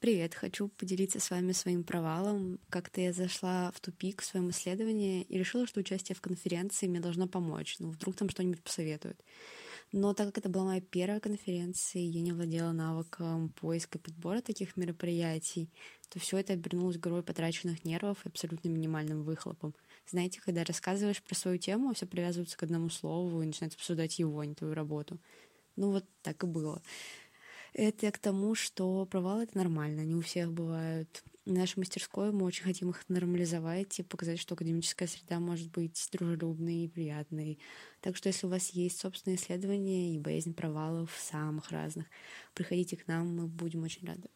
Привет, хочу поделиться с вами своим провалом. Как-то я зашла в тупик в своем исследовании и решила, что участие в конференции мне должно помочь. Ну, вдруг там что-нибудь посоветуют. Но так как это была моя первая конференция, и я не владела навыком поиска подбора таких мероприятий, то все это обернулось горой потраченных нервов и абсолютно минимальным выхлопом. Знаете, когда рассказываешь про свою тему, все привязывается к одному слову и начинает обсуждать его, а не твою работу. Ну вот так и было. Это к тому, что провалы — это нормально, не у всех бывают. В нашей мастерской мы очень хотим их нормализовать и показать, что академическая среда может быть дружелюбной и приятной. Так что если у вас есть собственные исследования и боязнь провалов самых разных, приходите к нам, мы будем очень рады.